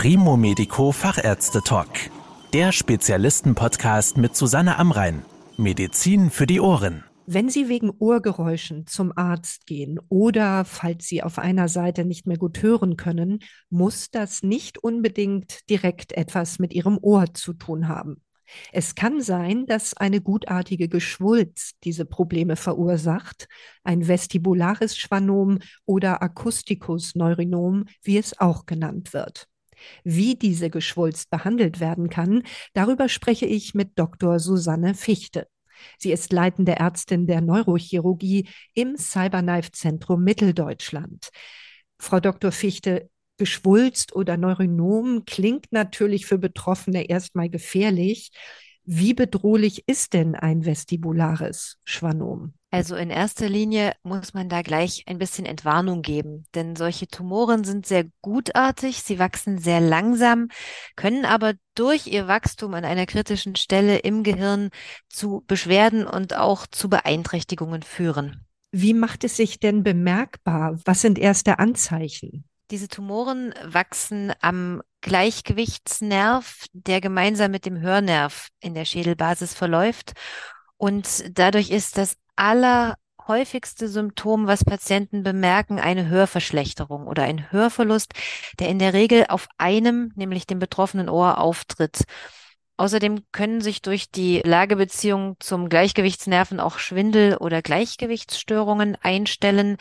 Primo Medico Fachärzte Talk. Der Spezialisten-Podcast mit Susanne Amrein. Medizin für die Ohren. Wenn Sie wegen Ohrgeräuschen zum Arzt gehen oder falls Sie auf einer Seite nicht mehr gut hören können, muss das nicht unbedingt direkt etwas mit Ihrem Ohr zu tun haben. Es kann sein, dass eine gutartige Geschwulst diese Probleme verursacht, ein vestibulares Schwanom oder Acousticus Neurinom, wie es auch genannt wird. Wie diese Geschwulst behandelt werden kann, darüber spreche ich mit Dr. Susanne Fichte. Sie ist leitende Ärztin der Neurochirurgie im Cyberknife Zentrum Mitteldeutschland. Frau Dr. Fichte, Geschwulst oder Neuronom klingt natürlich für Betroffene erstmal gefährlich. Wie bedrohlich ist denn ein vestibulares Schwannom? Also in erster Linie muss man da gleich ein bisschen Entwarnung geben, denn solche Tumoren sind sehr gutartig, sie wachsen sehr langsam, können aber durch ihr Wachstum an einer kritischen Stelle im Gehirn zu Beschwerden und auch zu Beeinträchtigungen führen. Wie macht es sich denn bemerkbar? Was sind erste Anzeichen? Diese Tumoren wachsen am Gleichgewichtsnerv, der gemeinsam mit dem Hörnerv in der Schädelbasis verläuft. Und dadurch ist das allerhäufigste Symptom, was Patienten bemerken, eine Hörverschlechterung oder ein Hörverlust, der in der Regel auf einem, nämlich dem betroffenen Ohr, auftritt. Außerdem können sich durch die Lagebeziehung zum Gleichgewichtsnerven auch Schwindel oder Gleichgewichtsstörungen einstellen.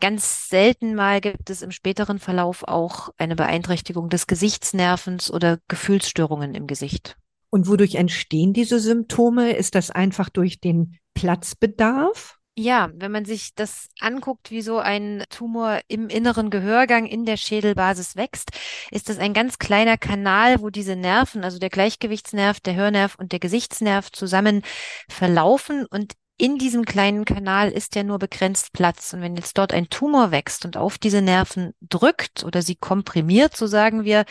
Ganz selten mal gibt es im späteren Verlauf auch eine Beeinträchtigung des Gesichtsnervens oder Gefühlsstörungen im Gesicht. Und wodurch entstehen diese Symptome? Ist das einfach durch den Platzbedarf? Ja, wenn man sich das anguckt, wie so ein Tumor im inneren Gehörgang in der Schädelbasis wächst, ist das ein ganz kleiner Kanal, wo diese Nerven, also der Gleichgewichtsnerv, der Hörnerv und der Gesichtsnerv zusammen verlaufen und in diesem kleinen Kanal ist ja nur begrenzt Platz. Und wenn jetzt dort ein Tumor wächst und auf diese Nerven drückt oder sie komprimiert, so sagen wir,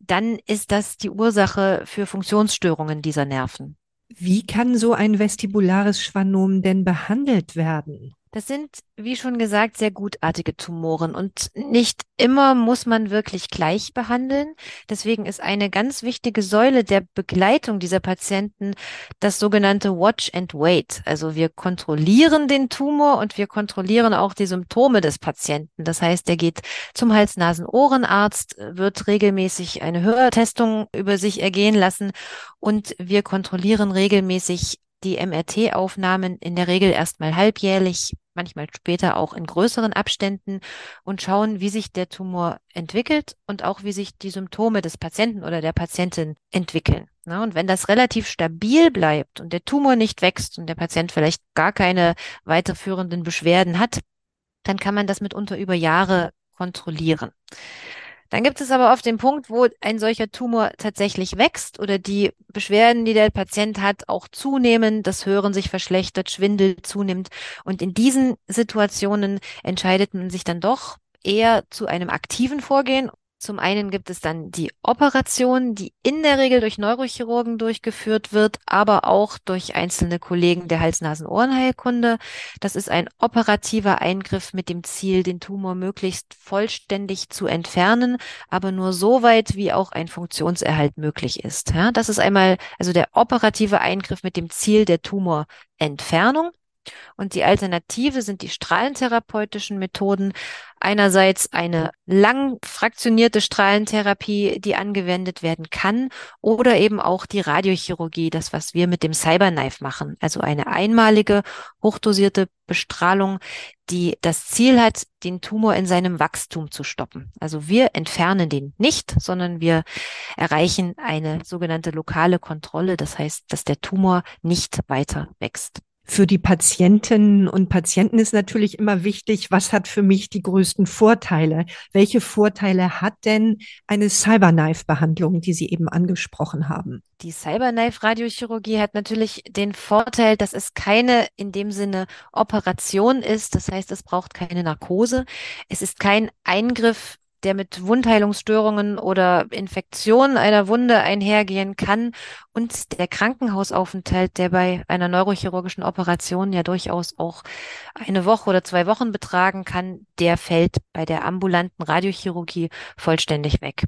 dann ist das die Ursache für Funktionsstörungen dieser Nerven. Wie kann so ein vestibulares Schwannom denn behandelt werden? Das sind, wie schon gesagt, sehr gutartige Tumoren und nicht immer muss man wirklich gleich behandeln. Deswegen ist eine ganz wichtige Säule der Begleitung dieser Patienten das sogenannte Watch and Wait. Also wir kontrollieren den Tumor und wir kontrollieren auch die Symptome des Patienten. Das heißt, er geht zum Hals-Nasen-Ohrenarzt, wird regelmäßig eine Hörtestung über sich ergehen lassen und wir kontrollieren regelmäßig die MRT-Aufnahmen in der Regel erstmal halbjährlich, manchmal später auch in größeren Abständen und schauen, wie sich der Tumor entwickelt und auch wie sich die Symptome des Patienten oder der Patientin entwickeln. Na, und wenn das relativ stabil bleibt und der Tumor nicht wächst und der Patient vielleicht gar keine weiterführenden Beschwerden hat, dann kann man das mitunter über Jahre kontrollieren. Dann gibt es aber oft den Punkt, wo ein solcher Tumor tatsächlich wächst oder die Beschwerden, die der Patient hat, auch zunehmen, das Hören sich verschlechtert, Schwindel zunimmt. Und in diesen Situationen entscheidet man sich dann doch eher zu einem aktiven Vorgehen zum einen gibt es dann die Operation, die in der Regel durch Neurochirurgen durchgeführt wird, aber auch durch einzelne Kollegen der Hals-Nasen-Ohrenheilkunde. Das ist ein operativer Eingriff mit dem Ziel, den Tumor möglichst vollständig zu entfernen, aber nur so weit, wie auch ein Funktionserhalt möglich ist. Das ist einmal also der operative Eingriff mit dem Ziel der Tumorentfernung. Und die Alternative sind die strahlentherapeutischen Methoden. Einerseits eine lang fraktionierte Strahlentherapie, die angewendet werden kann, oder eben auch die Radiochirurgie, das, was wir mit dem Cyberknife machen. Also eine einmalige, hochdosierte Bestrahlung, die das Ziel hat, den Tumor in seinem Wachstum zu stoppen. Also wir entfernen den nicht, sondern wir erreichen eine sogenannte lokale Kontrolle. Das heißt, dass der Tumor nicht weiter wächst. Für die Patientinnen und Patienten ist natürlich immer wichtig, was hat für mich die größten Vorteile? Welche Vorteile hat denn eine Cyberknife-Behandlung, die Sie eben angesprochen haben? Die Cyberknife-Radiochirurgie hat natürlich den Vorteil, dass es keine in dem Sinne Operation ist. Das heißt, es braucht keine Narkose. Es ist kein Eingriff der mit Wundheilungsstörungen oder Infektionen einer Wunde einhergehen kann und der Krankenhausaufenthalt, der bei einer neurochirurgischen Operation ja durchaus auch eine Woche oder zwei Wochen betragen kann, der fällt bei der ambulanten Radiochirurgie vollständig weg.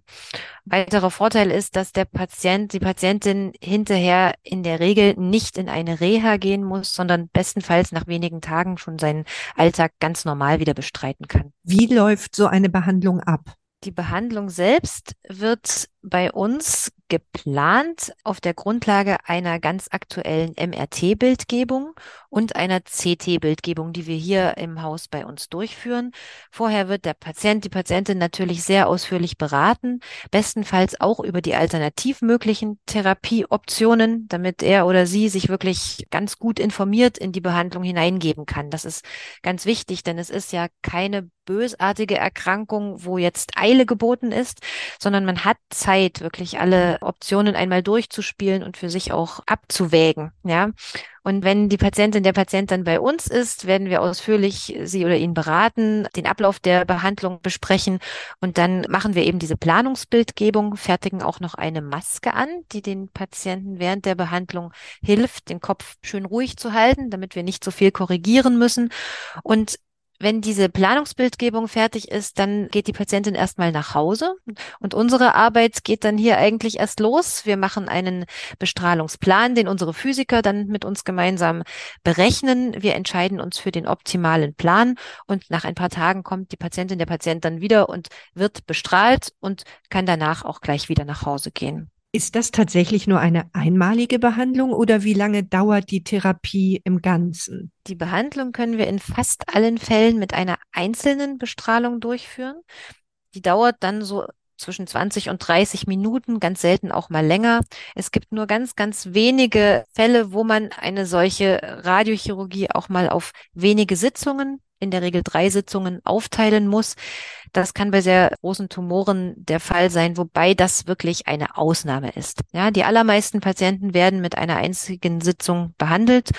Weiterer Vorteil ist, dass der Patient, die Patientin hinterher in der Regel nicht in eine Reha gehen muss, sondern bestenfalls nach wenigen Tagen schon seinen Alltag ganz normal wieder bestreiten kann. Wie läuft so eine Behandlung ab? Die Behandlung selbst wird bei uns geplant auf der Grundlage einer ganz aktuellen MRT-Bildgebung und einer CT-Bildgebung, die wir hier im Haus bei uns durchführen. Vorher wird der Patient, die Patientin natürlich sehr ausführlich beraten, bestenfalls auch über die alternativ möglichen Therapieoptionen, damit er oder sie sich wirklich ganz gut informiert in die Behandlung hineingeben kann. Das ist ganz wichtig, denn es ist ja keine bösartige Erkrankung, wo jetzt Eile geboten ist, sondern man hat Zeit, Zeit, wirklich alle Optionen einmal durchzuspielen und für sich auch abzuwägen, ja. Und wenn die Patientin, der Patient dann bei uns ist, werden wir ausführlich sie oder ihn beraten, den Ablauf der Behandlung besprechen und dann machen wir eben diese Planungsbildgebung, fertigen auch noch eine Maske an, die den Patienten während der Behandlung hilft, den Kopf schön ruhig zu halten, damit wir nicht so viel korrigieren müssen. Und wenn diese Planungsbildgebung fertig ist, dann geht die Patientin erstmal nach Hause und unsere Arbeit geht dann hier eigentlich erst los. Wir machen einen Bestrahlungsplan, den unsere Physiker dann mit uns gemeinsam berechnen. Wir entscheiden uns für den optimalen Plan und nach ein paar Tagen kommt die Patientin, der Patient dann wieder und wird bestrahlt und kann danach auch gleich wieder nach Hause gehen. Ist das tatsächlich nur eine einmalige Behandlung oder wie lange dauert die Therapie im Ganzen? Die Behandlung können wir in fast allen Fällen mit einer einzelnen Bestrahlung durchführen. Die dauert dann so zwischen 20 und 30 Minuten, ganz selten auch mal länger. Es gibt nur ganz, ganz wenige Fälle, wo man eine solche Radiochirurgie auch mal auf wenige Sitzungen in der Regel drei Sitzungen aufteilen muss. Das kann bei sehr großen Tumoren der Fall sein, wobei das wirklich eine Ausnahme ist. Ja, die allermeisten Patienten werden mit einer einzigen Sitzung behandelt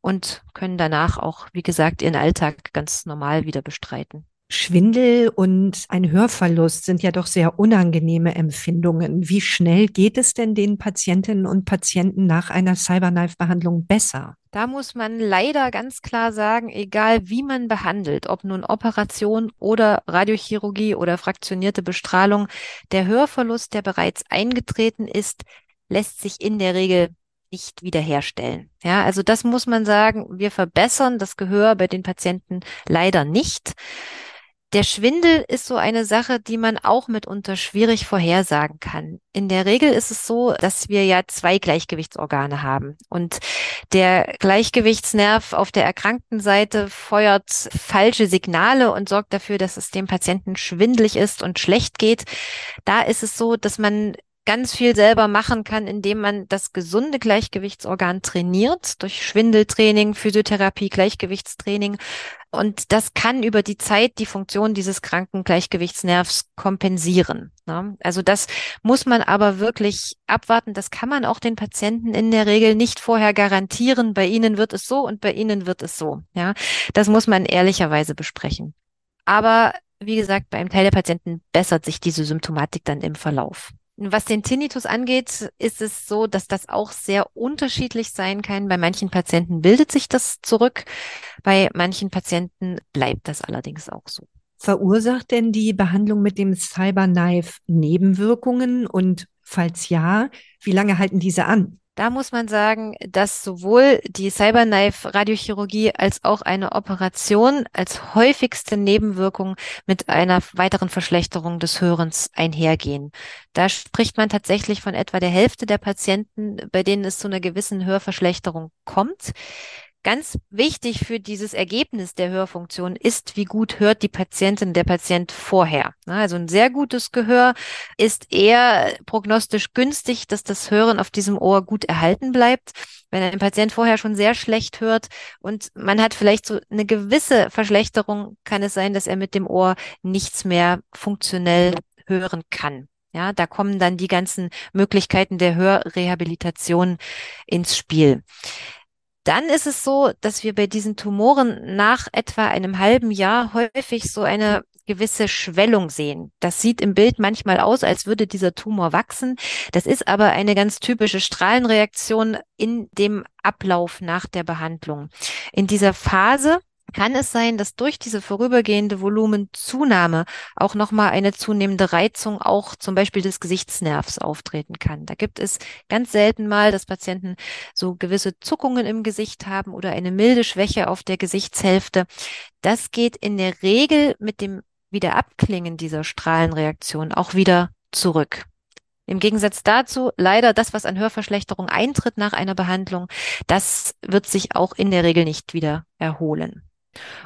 und können danach auch, wie gesagt, ihren Alltag ganz normal wieder bestreiten. Schwindel und ein Hörverlust sind ja doch sehr unangenehme Empfindungen. Wie schnell geht es denn den Patientinnen und Patienten nach einer Cyberknife-Behandlung besser? Da muss man leider ganz klar sagen, egal wie man behandelt, ob nun Operation oder Radiochirurgie oder fraktionierte Bestrahlung, der Hörverlust, der bereits eingetreten ist, lässt sich in der Regel nicht wiederherstellen. Ja, also das muss man sagen. Wir verbessern das Gehör bei den Patienten leider nicht. Der Schwindel ist so eine Sache, die man auch mitunter schwierig vorhersagen kann. In der Regel ist es so, dass wir ja zwei Gleichgewichtsorgane haben und der Gleichgewichtsnerv auf der erkrankten Seite feuert falsche Signale und sorgt dafür, dass es dem Patienten schwindlig ist und schlecht geht. Da ist es so, dass man ganz viel selber machen kann, indem man das gesunde Gleichgewichtsorgan trainiert, durch Schwindeltraining, Physiotherapie, Gleichgewichtstraining. Und das kann über die Zeit die Funktion dieses kranken Gleichgewichtsnervs kompensieren. Ne? Also das muss man aber wirklich abwarten. Das kann man auch den Patienten in der Regel nicht vorher garantieren. Bei ihnen wird es so und bei ihnen wird es so. Ja, das muss man ehrlicherweise besprechen. Aber wie gesagt, beim Teil der Patienten bessert sich diese Symptomatik dann im Verlauf. Was den Tinnitus angeht, ist es so, dass das auch sehr unterschiedlich sein kann. Bei manchen Patienten bildet sich das zurück, bei manchen Patienten bleibt das allerdings auch so. Verursacht denn die Behandlung mit dem Cyberknife Nebenwirkungen und falls ja, wie lange halten diese an? Da muss man sagen, dass sowohl die Cyberknife-Radiochirurgie als auch eine Operation als häufigste Nebenwirkung mit einer weiteren Verschlechterung des Hörens einhergehen. Da spricht man tatsächlich von etwa der Hälfte der Patienten, bei denen es zu einer gewissen Hörverschlechterung kommt. Ganz wichtig für dieses Ergebnis der Hörfunktion ist, wie gut hört die Patientin, der Patient vorher. Also ein sehr gutes Gehör ist eher prognostisch günstig, dass das Hören auf diesem Ohr gut erhalten bleibt. Wenn ein Patient vorher schon sehr schlecht hört und man hat vielleicht so eine gewisse Verschlechterung, kann es sein, dass er mit dem Ohr nichts mehr funktionell hören kann. Ja, da kommen dann die ganzen Möglichkeiten der Hörrehabilitation ins Spiel. Dann ist es so, dass wir bei diesen Tumoren nach etwa einem halben Jahr häufig so eine gewisse Schwellung sehen. Das sieht im Bild manchmal aus, als würde dieser Tumor wachsen. Das ist aber eine ganz typische Strahlenreaktion in dem Ablauf nach der Behandlung. In dieser Phase kann es sein, dass durch diese vorübergehende Volumenzunahme auch nochmal eine zunehmende Reizung auch zum Beispiel des Gesichtsnervs auftreten kann. Da gibt es ganz selten mal, dass Patienten so gewisse Zuckungen im Gesicht haben oder eine milde Schwäche auf der Gesichtshälfte. Das geht in der Regel mit dem Wiederabklingen dieser Strahlenreaktion auch wieder zurück. Im Gegensatz dazu leider das, was an Hörverschlechterung eintritt nach einer Behandlung, das wird sich auch in der Regel nicht wieder erholen.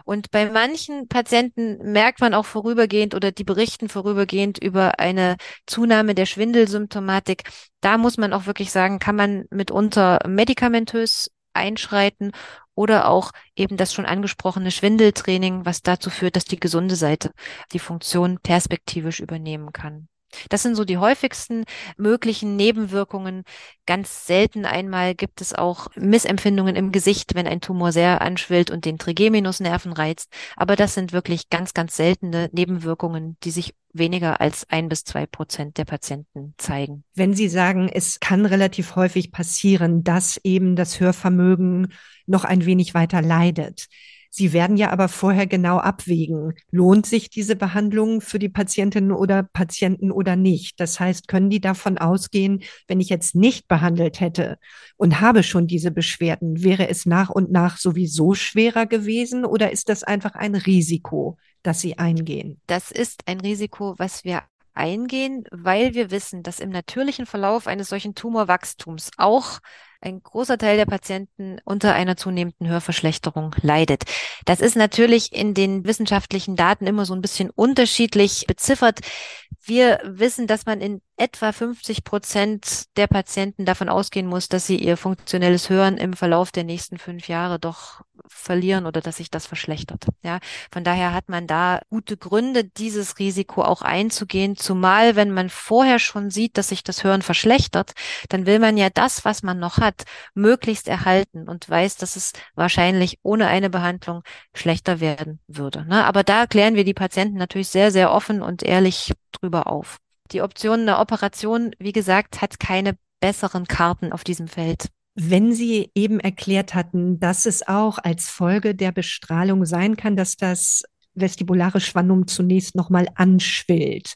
Und bei manchen Patienten merkt man auch vorübergehend oder die berichten vorübergehend über eine Zunahme der Schwindelsymptomatik. Da muss man auch wirklich sagen, kann man mitunter medikamentös einschreiten oder auch eben das schon angesprochene Schwindeltraining, was dazu führt, dass die gesunde Seite die Funktion perspektivisch übernehmen kann. Das sind so die häufigsten möglichen Nebenwirkungen. Ganz selten einmal gibt es auch Missempfindungen im Gesicht, wenn ein Tumor sehr anschwillt und den Trigeminusnerven reizt. Aber das sind wirklich ganz, ganz seltene Nebenwirkungen, die sich weniger als ein bis zwei Prozent der Patienten zeigen. Wenn Sie sagen, es kann relativ häufig passieren, dass eben das Hörvermögen noch ein wenig weiter leidet. Sie werden ja aber vorher genau abwägen, lohnt sich diese Behandlung für die Patientinnen oder Patienten oder nicht. Das heißt, können die davon ausgehen, wenn ich jetzt nicht behandelt hätte und habe schon diese Beschwerden, wäre es nach und nach sowieso schwerer gewesen oder ist das einfach ein Risiko, das Sie eingehen? Das ist ein Risiko, was wir eingehen, weil wir wissen, dass im natürlichen Verlauf eines solchen Tumorwachstums auch ein großer Teil der Patienten unter einer zunehmenden Hörverschlechterung leidet. Das ist natürlich in den wissenschaftlichen Daten immer so ein bisschen unterschiedlich beziffert. Wir wissen, dass man in etwa 50 Prozent der Patienten davon ausgehen muss, dass sie ihr funktionelles Hören im Verlauf der nächsten fünf Jahre doch verlieren oder dass sich das verschlechtert. Ja, von daher hat man da gute Gründe, dieses Risiko auch einzugehen. Zumal, wenn man vorher schon sieht, dass sich das Hören verschlechtert, dann will man ja das, was man noch hat, möglichst erhalten und weiß, dass es wahrscheinlich ohne eine Behandlung schlechter werden würde. Ne? Aber da klären wir die Patienten natürlich sehr, sehr offen und ehrlich drüber auf. Die Option einer Operation, wie gesagt, hat keine besseren Karten auf diesem Feld. Wenn Sie eben erklärt hatten, dass es auch als Folge der Bestrahlung sein kann, dass das vestibulare Schwannum zunächst nochmal anschwillt.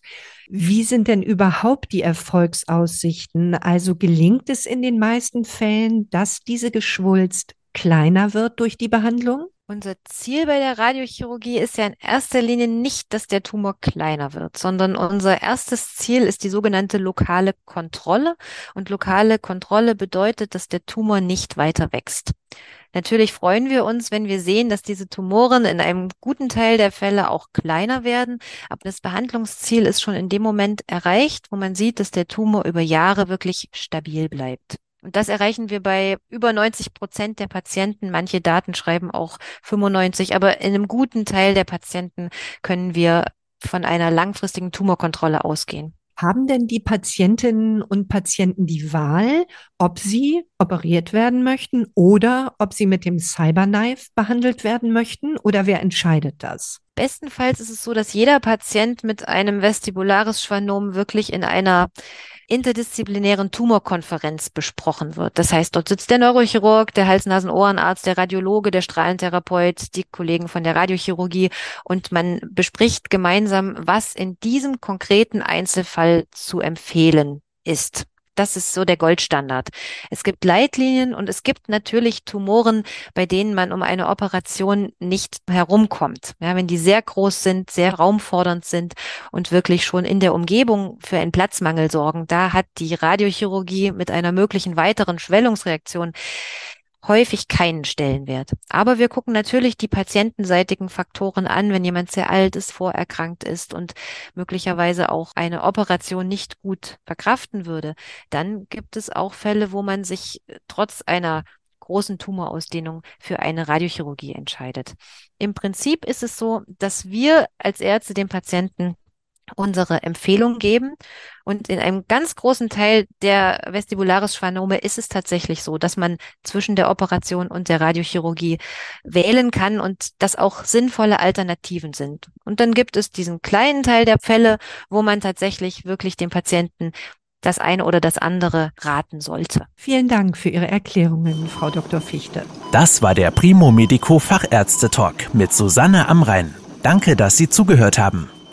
Wie sind denn überhaupt die Erfolgsaussichten? Also gelingt es in den meisten Fällen, dass diese Geschwulst kleiner wird durch die Behandlung? Unser Ziel bei der Radiochirurgie ist ja in erster Linie nicht, dass der Tumor kleiner wird, sondern unser erstes Ziel ist die sogenannte lokale Kontrolle. Und lokale Kontrolle bedeutet, dass der Tumor nicht weiter wächst. Natürlich freuen wir uns, wenn wir sehen, dass diese Tumoren in einem guten Teil der Fälle auch kleiner werden. Aber das Behandlungsziel ist schon in dem Moment erreicht, wo man sieht, dass der Tumor über Jahre wirklich stabil bleibt. Und das erreichen wir bei über 90 Prozent der Patienten. Manche Daten schreiben auch 95, aber in einem guten Teil der Patienten können wir von einer langfristigen Tumorkontrolle ausgehen. Haben denn die Patientinnen und Patienten die Wahl, ob sie operiert werden möchten oder ob sie mit dem Cyberknife behandelt werden möchten? Oder wer entscheidet das? Bestenfalls ist es so, dass jeder Patient mit einem vestibulares Schwannom wirklich in einer interdisziplinären Tumorkonferenz besprochen wird. Das heißt, dort sitzt der Neurochirurg, der Hals-Nasen-Ohrenarzt, der Radiologe, der Strahlentherapeut, die Kollegen von der Radiochirurgie und man bespricht gemeinsam, was in diesem konkreten Einzelfall zu empfehlen ist. Das ist so der Goldstandard. Es gibt Leitlinien und es gibt natürlich Tumoren, bei denen man um eine Operation nicht herumkommt. Ja, wenn die sehr groß sind, sehr raumfordernd sind und wirklich schon in der Umgebung für einen Platzmangel sorgen, da hat die Radiochirurgie mit einer möglichen weiteren Schwellungsreaktion häufig keinen Stellenwert. Aber wir gucken natürlich die patientenseitigen Faktoren an, wenn jemand sehr alt ist, vorerkrankt ist und möglicherweise auch eine Operation nicht gut verkraften würde. Dann gibt es auch Fälle, wo man sich trotz einer großen Tumorausdehnung für eine Radiochirurgie entscheidet. Im Prinzip ist es so, dass wir als Ärzte dem Patienten unsere Empfehlung geben. Und in einem ganz großen Teil der Vestibularis-Schwannome ist es tatsächlich so, dass man zwischen der Operation und der Radiochirurgie wählen kann und das auch sinnvolle Alternativen sind. Und dann gibt es diesen kleinen Teil der Fälle, wo man tatsächlich wirklich dem Patienten das eine oder das andere raten sollte. Vielen Dank für Ihre Erklärungen, Frau Dr. Fichte. Das war der Primo Medico Fachärzte Talk mit Susanne Amrein. Danke, dass Sie zugehört haben.